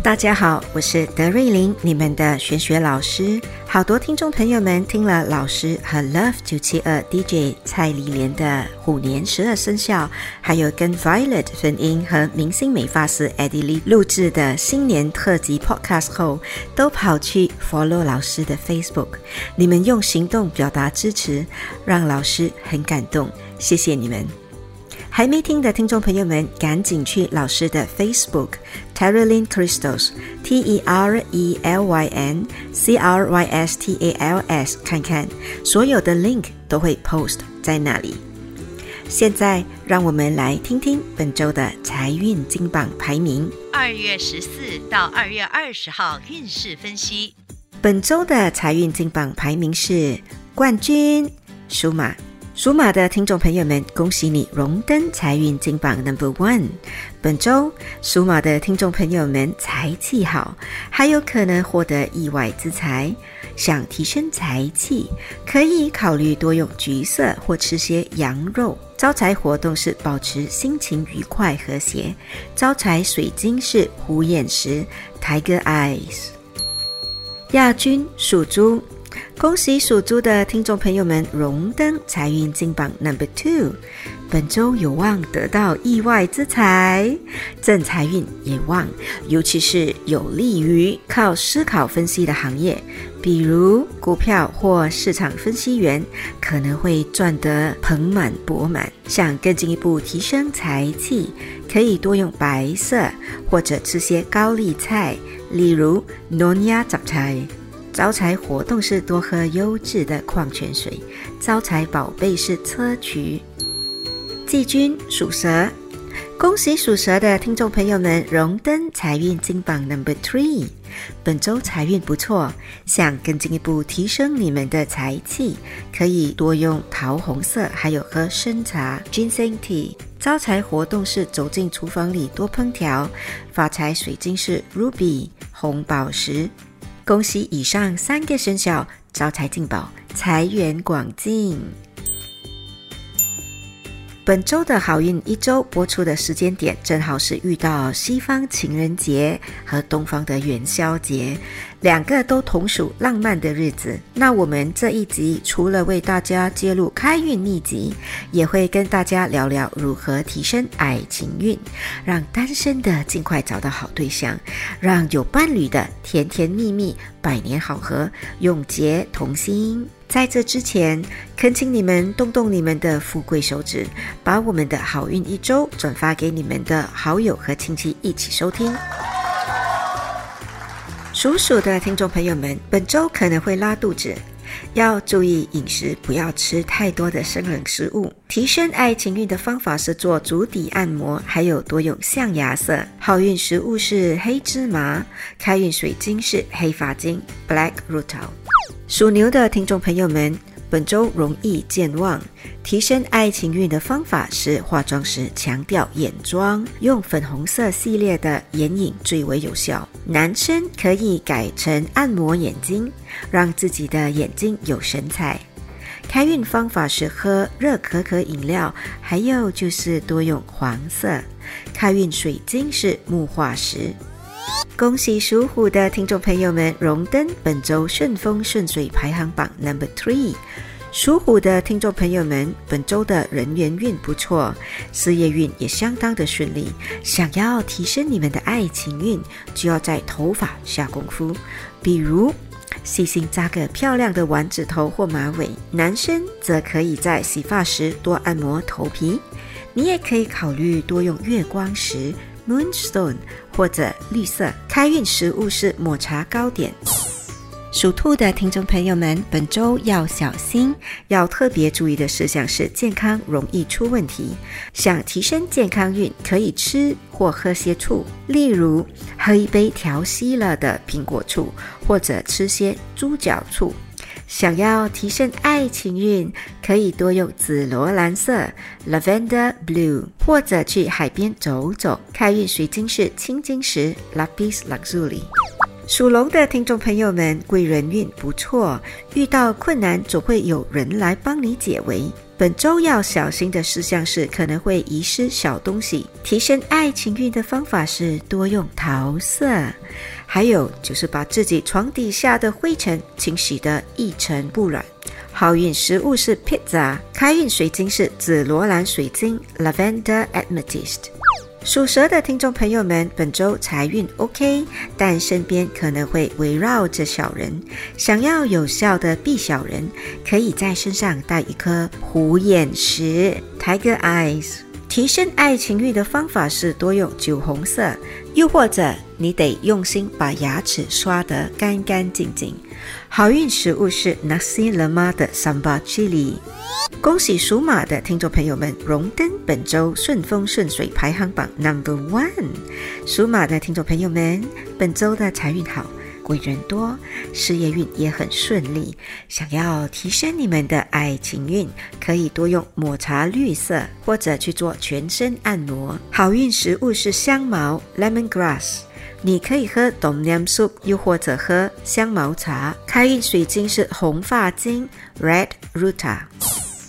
大家好，我是德瑞琳，你们的玄学老师。好多听众朋友们听了老师和 Love 九七二 DJ 蔡丽莲的虎年十二生肖，还有跟 Violet 粉英和明星美发师 Eddie Lee 录制的新年特辑 Podcast 后，都跑去 follow 老师的 Facebook。你们用行动表达支持，让老师很感动，谢谢你们。还没听的听众朋友们，赶紧去老师的 Facebook Terrylin Crystals T E R E L Y N C R Y S T A L S 看看，所有的 link 都会 post 在那里。现在让我们来听听本周的财运金榜排名。二月十四到二月二十号运势分析。本周的财运金榜排名是冠军属马。属马的听众朋友们，恭喜你荣登财运金榜 Number One。本周属马的听众朋友们财气好，还有可能获得意外之财。想提升财气，可以考虑多用橘色或吃些羊肉。招财活动是保持心情愉快和谐。招财水晶是虎眼石 Tiger Eyes。亚军属猪。恭喜属猪的听众朋友们荣登财运金榜 Number Two，本周有望得到意外之财，正财运也旺，尤其是有利于靠思考分析的行业，比如股票或市场分析员，可能会赚得盆满钵满。想更进一步提升财气，可以多用白色或者吃些高丽菜，例如 Nonya 杂菜。招财活动是多喝优质的矿泉水。招财宝贝是砗磲。季军属蛇，恭喜属蛇的听众朋友们荣登财运金榜 Number Three。本周财运不错，想更进一步提升你们的财气，可以多用桃红色，还有喝生茶 Ginseng Tea。招财活动是走进厨房里多烹调。发财水晶是 Ruby 红宝石。恭喜以上三个生肖招财进宝，财源广进。本周的好运一周播出的时间点，正好是遇到西方情人节和东方的元宵节。两个都同属浪漫的日子，那我们这一集除了为大家揭露开运秘籍，也会跟大家聊聊如何提升爱情运，让单身的尽快找到好对象，让有伴侣的甜甜蜜蜜，百年好合，永结同心。在这之前，恳请你们动动你们的富贵手指，把我们的好运一周转发给你们的好友和亲戚一起收听。属鼠的听众朋友们，本周可能会拉肚子，要注意饮食，不要吃太多的生冷食物。提升爱情运的方法是做足底按摩，还有多用象牙色。好运食物是黑芝麻，开运水晶是黑发晶 （Black Rutil）。属牛的听众朋友们。本周容易健忘，提升爱情运的方法是化妆时强调眼妆，用粉红色系列的眼影最为有效。男生可以改成按摩眼睛，让自己的眼睛有神采。开运方法是喝热可可饮料，还有就是多用黄色。开运水晶是木化石。恭喜属虎的听众朋友们荣登本周顺风顺水排行榜 Number Three。属虎的听众朋友们，本周的人缘运不错，事业运也相当的顺利。想要提升你们的爱情运，就要在头发下功夫，比如细心扎个漂亮的丸子头或马尾；男生则可以在洗发时多按摩头皮。你也可以考虑多用月光石 （Moonstone） 或者绿色。开运食物是抹茶糕点。属兔的听众朋友们，本周要小心，要特别注意的事项是健康容易出问题。想提升健康运，可以吃或喝些醋，例如喝一杯调稀了的苹果醋，或者吃些猪脚醋。想要提升爱情运，可以多用紫罗兰色 （Lavender Blue） 或者去海边走走。开运水晶是青金石 （Lapis Lazuli）。属龙的听众朋友们，贵人运不错，遇到困难总会有人来帮你解围。本周要小心的事项是可能会遗失小东西。提升爱情运的方法是多用桃色，还有就是把自己床底下的灰尘清洗得一尘不染。好运食物是 pizza，开运水晶是紫罗兰水晶 （Lavender Amethyst）。属蛇的听众朋友们，本周财运 OK，但身边可能会围绕着小人。想要有效的避小人，可以在身上带一颗虎眼石 （Tiger Eyes）。提升爱情运的方法是多用酒红色，又或者你得用心把牙齿刷得干干净净。好运食物是 Nasi Lemak 的 Sambal Chili。恭喜属马的听众朋友们荣登本周顺风顺水排行榜 Number One。属马的听众朋友们，本周的财运好。贵人多，事业运也很顺利。想要提升你们的爱情运，可以多用抹茶绿色，或者去做全身按摩。好运食物是香茅 （Lemongrass），你可以喝 Tom Yum Soup，又或者喝香茅茶。开运水晶是红发晶 （Red Ruta）。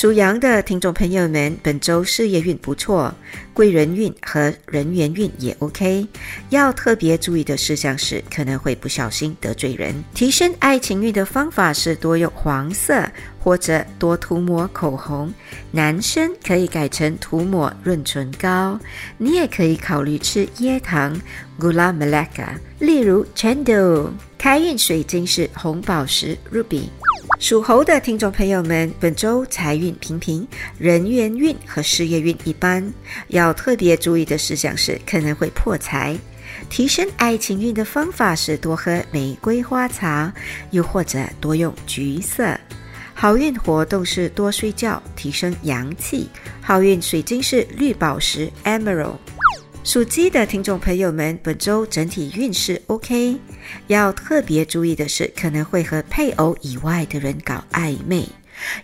属羊的听众朋友们，本周事业运不错，贵人运和人缘运也 OK。要特别注意的事项是，可能会不小心得罪人。提升爱情运的方法是多用黄色，或者多涂抹口红。男生可以改成涂抹润唇膏，你也可以考虑吃椰糖 （Gula Melaka），例如 Chendol。开运水晶是红宝石 （Ruby）。属猴的听众朋友们，本周财运平平，人缘运和事业运一般。要特别注意的事项是，可能会破财。提升爱情运的方法是多喝玫瑰花茶，又或者多用橘色。好运活动是多睡觉，提升阳气。好运水晶是绿宝石 （Emerald）。属鸡的听众朋友们，本周整体运势 OK。要特别注意的是，可能会和配偶以外的人搞暧昧。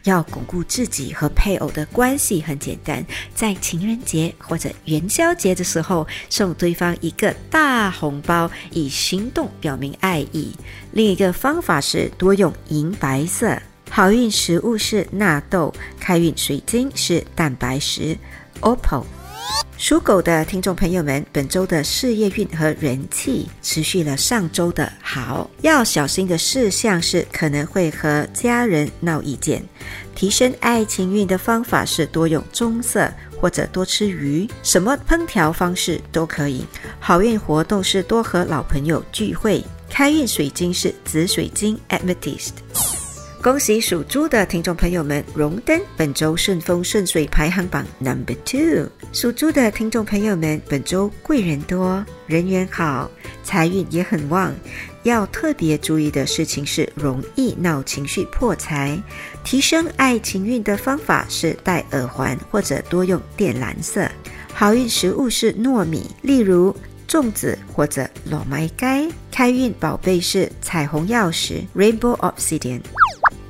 要巩固自己和配偶的关系，很简单，在情人节或者元宵节的时候，送对方一个大红包，以行动表明爱意。另一个方法是多用银白色。好运食物是纳豆，开运水晶是蛋白石 （Opal）。属狗的听众朋友们，本周的事业运和人气持续了上周的好，要小心的事项是可能会和家人闹意见。提升爱情运的方法是多用棕色或者多吃鱼，什么烹调方式都可以。好运活动是多和老朋友聚会。开运水晶是紫水晶 （Amethyst）。恭喜属猪的听众朋友们荣登本周顺风顺水排行榜 Number Two。属猪的听众朋友们，本周贵人多，人缘好，财运也很旺。要特别注意的事情是，容易闹情绪破财。提升爱情运的方法是戴耳环或者多用靛蓝色。好运食物是糯米，例如粽子或者糯麦盖。开运宝贝是彩虹钥匙 Rainbow Obsidian。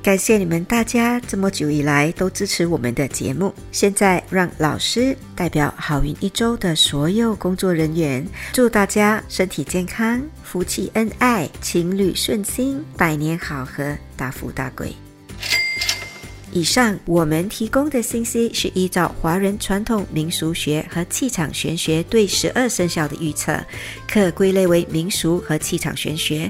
感谢你们大家这么久以来都支持我们的节目。现在让老师代表好运一周的所有工作人员，祝大家身体健康、夫妻恩爱、情侣顺心、百年好合、大富大贵。以上我们提供的信息是依照华人传统民俗学和气场玄学对十二生肖的预测，可归类为民俗和气场玄学，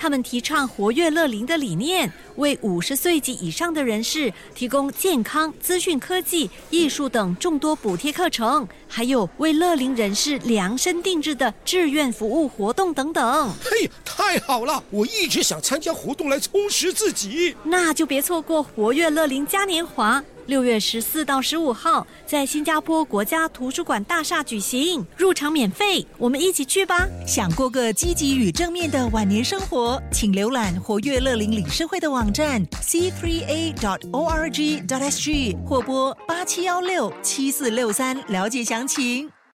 他们提倡活跃乐龄的理念，为五十岁及以上的人士提供健康、资讯科技、艺术等众多补贴课程，还有为乐龄人士量身定制的志愿服务活动等等。嘿，太好了！我一直想参加活动来充实自己。那就别错过活跃乐龄嘉年华。六月十四到十五号，在新加坡国家图书馆大厦举行，入场免费，我们一起去吧！想过个积极与正面的晚年生活，请浏览活跃乐龄理事会的网站 c3a.org.sg 或拨八七幺六七四六三了解详情。